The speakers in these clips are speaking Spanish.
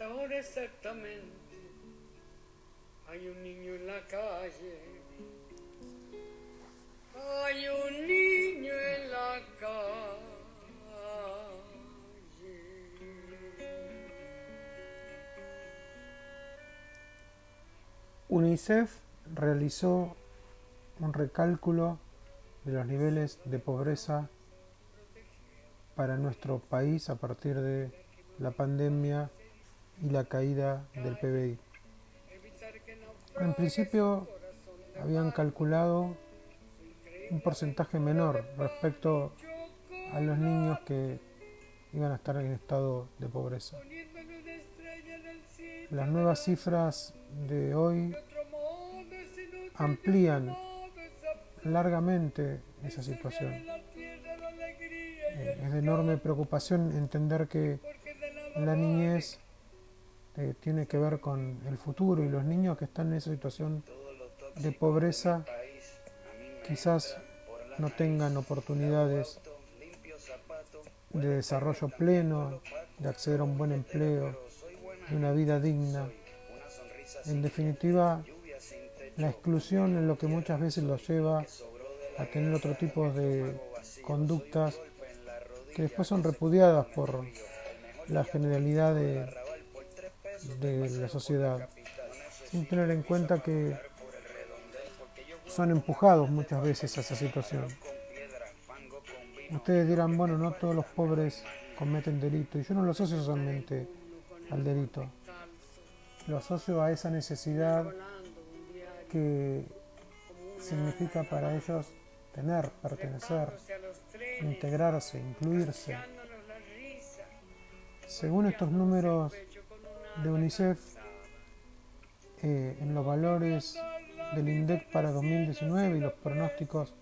esta hora exactamente hay un niño en la calle. Hay un niño en la calle. UNICEF realizó un recálculo de los niveles de pobreza para nuestro país a partir de la pandemia y la caída del PBI. En principio habían calculado un porcentaje menor respecto a los niños que iban a estar en estado de pobreza. Las nuevas cifras de hoy amplían largamente esa situación. Eh, es de enorme preocupación entender que la niñez eh, tiene que ver con el futuro y los niños que están en esa situación de pobreza quizás no tengan oportunidades de desarrollo pleno, de acceder a un buen empleo, de una vida digna. En definitiva, la exclusión es lo que muchas veces los lleva a tener otro tipo de conductas que después son repudiadas por la generalidad de, de la sociedad, sin tener en cuenta que son empujados muchas veces a esa situación. Ustedes dirán, bueno, no todos los pobres cometen delito, y yo no lo asocio solamente al delito, lo asocio a esa necesidad que significa para ellos tener, pertenecer, integrarse, incluirse. Según estos números de UNICEF, eh, en los valores del INDEC para 2019 y los pronósticos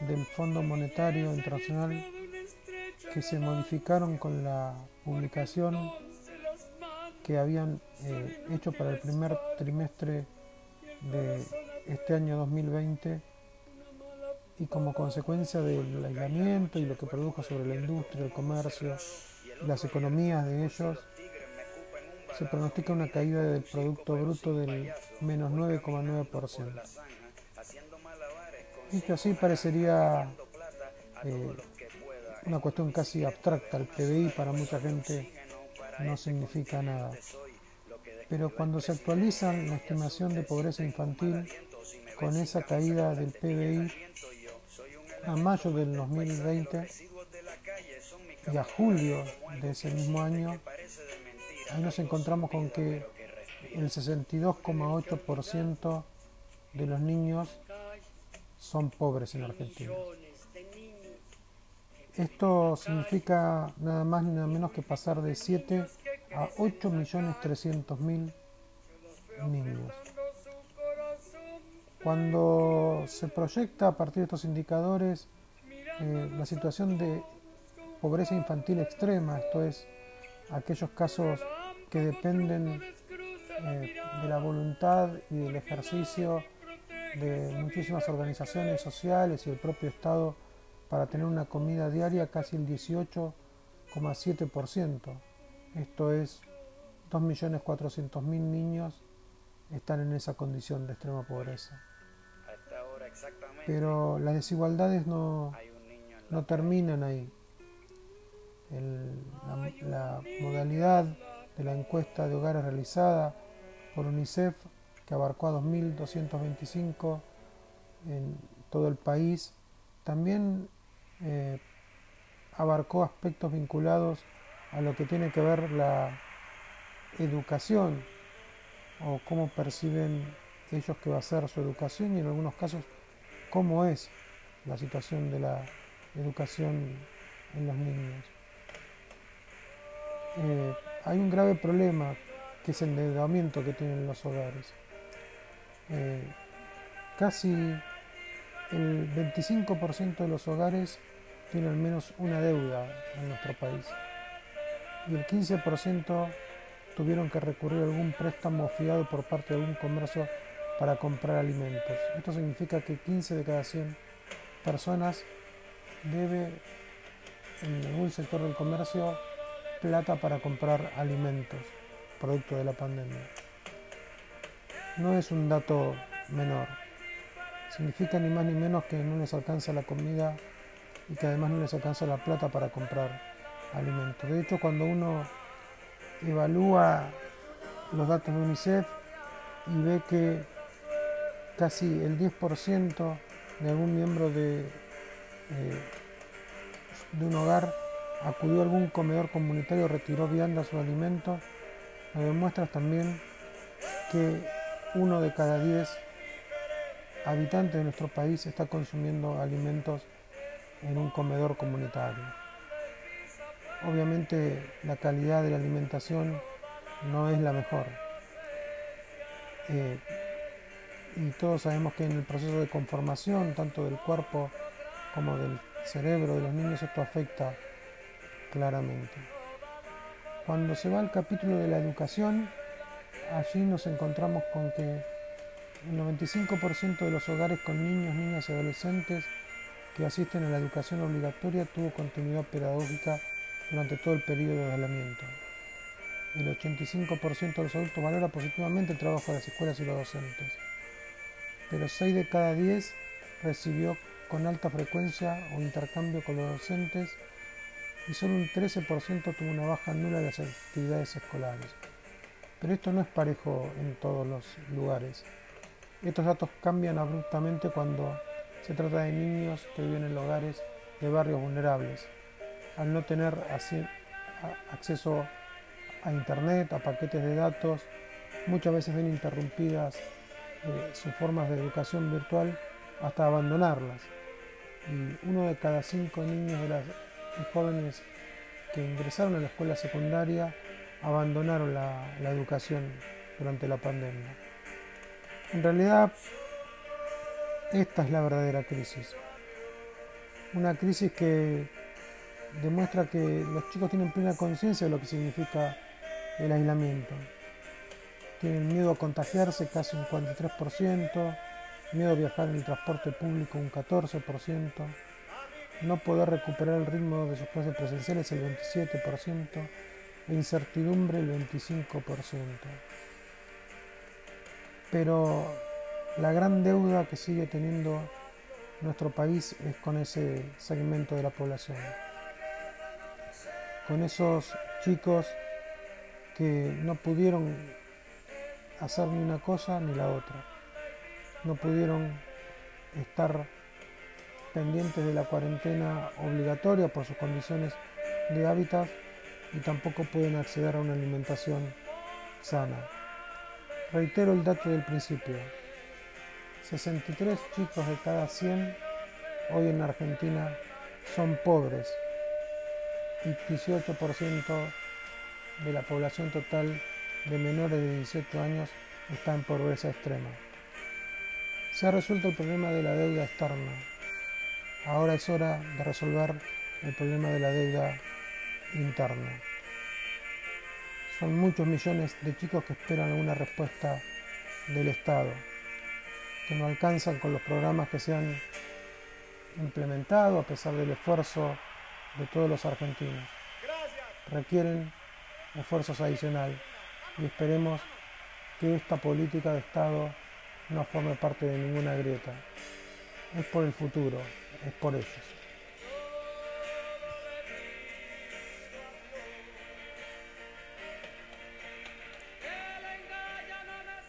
del Fondo Monetario Internacional que se modificaron con la publicación que habían eh, hecho para el primer trimestre de este año 2020 y como consecuencia del aislamiento y lo que produjo sobre la industria, el comercio, las economías de ellos, se pronostica una caída del Producto Bruto del menos 9,9%. Dicho así, parecería eh, una cuestión casi abstracta. El PBI para mucha gente no significa nada. Pero cuando se actualiza la estimación de pobreza infantil con esa caída del PBI a mayo del 2020 y a julio de ese mismo año, ahí nos encontramos con que el 62,8% de los niños son pobres en Argentina. Esto significa nada más ni nada menos que pasar de 7 a 8.300.000 niños. Cuando se proyecta a partir de estos indicadores eh, la situación de pobreza infantil extrema, esto es, aquellos casos que dependen eh, de la voluntad y del ejercicio de muchísimas organizaciones sociales y el propio Estado para tener una comida diaria casi el 18,7%. Esto es 2.400.000 niños están en esa condición de extrema pobreza. Pero las desigualdades no, no terminan ahí. la modalidad de la encuesta de hogares realizada por UNICEF que abarcó a 2.225 en todo el país, también eh, abarcó aspectos vinculados a lo que tiene que ver la educación o cómo perciben ellos que va a ser su educación y en algunos casos cómo es la situación de la educación en los niños. Eh, hay un grave problema que es el endeudamiento que tienen los hogares. Eh, casi el 25% de los hogares tienen al menos una deuda en nuestro país y el 15% tuvieron que recurrir a algún préstamo fiado por parte de algún comercio para comprar alimentos. Esto significa que 15 de cada 100 personas debe en algún sector del comercio plata para comprar alimentos. producto de la pandemia. No es un dato menor. Significa ni más ni menos que no les alcanza la comida y que además no les alcanza la plata para comprar alimentos. De hecho, cuando uno evalúa los datos de UNICEF y ve que casi el 10% de algún miembro de, eh, de un hogar acudió a algún comedor comunitario, retiró viandas o alimentos, nos demuestra también que uno de cada diez habitantes de nuestro país está consumiendo alimentos en un comedor comunitario. Obviamente la calidad de la alimentación no es la mejor. Eh, y todos sabemos que en el proceso de conformación, tanto del cuerpo como del cerebro de los niños, esto afecta claramente. Cuando se va al capítulo de la educación, allí nos encontramos con que el 95% de los hogares con niños, niñas y adolescentes que asisten a la educación obligatoria tuvo continuidad pedagógica durante todo el periodo de aislamiento. El 85% de los adultos valora positivamente el trabajo de las escuelas y los docentes pero 6 de cada 10 recibió con alta frecuencia o intercambio con los docentes y solo un 13% tuvo una baja nula de las actividades escolares. Pero esto no es parejo en todos los lugares. Estos datos cambian abruptamente cuando se trata de niños que viven en hogares de barrios vulnerables. Al no tener acceso a Internet, a paquetes de datos, muchas veces ven interrumpidas eh, sus formas de educación virtual hasta abandonarlas. Y uno de cada cinco niños de las jóvenes que ingresaron a la escuela secundaria abandonaron la, la educación durante la pandemia. En realidad, esta es la verdadera crisis. Una crisis que demuestra que los chicos tienen plena conciencia de lo que significa el aislamiento tienen miedo a contagiarse casi un 43%, miedo a viajar en el transporte público un 14%, no poder recuperar el ritmo de sus clases presenciales el 27% e incertidumbre el 25%. Pero la gran deuda que sigue teniendo nuestro país es con ese segmento de la población, con esos chicos que no pudieron hacer ni una cosa ni la otra. No pudieron estar pendientes de la cuarentena obligatoria por sus condiciones de hábitat y tampoco pueden acceder a una alimentación sana. Reitero el dato del principio. 63 chicos de cada 100 hoy en Argentina son pobres y 18% de la población total de menores de 18 años está en pobreza extrema. Se ha resuelto el problema de la deuda externa. Ahora es hora de resolver el problema de la deuda interna. Son muchos millones de chicos que esperan una respuesta del Estado, que no alcanzan con los programas que se han implementado a pesar del esfuerzo de todos los argentinos. Requieren esfuerzos adicionales y esperemos que esta política de Estado no forme parte de ninguna grieta. Es por el futuro, es por ellos.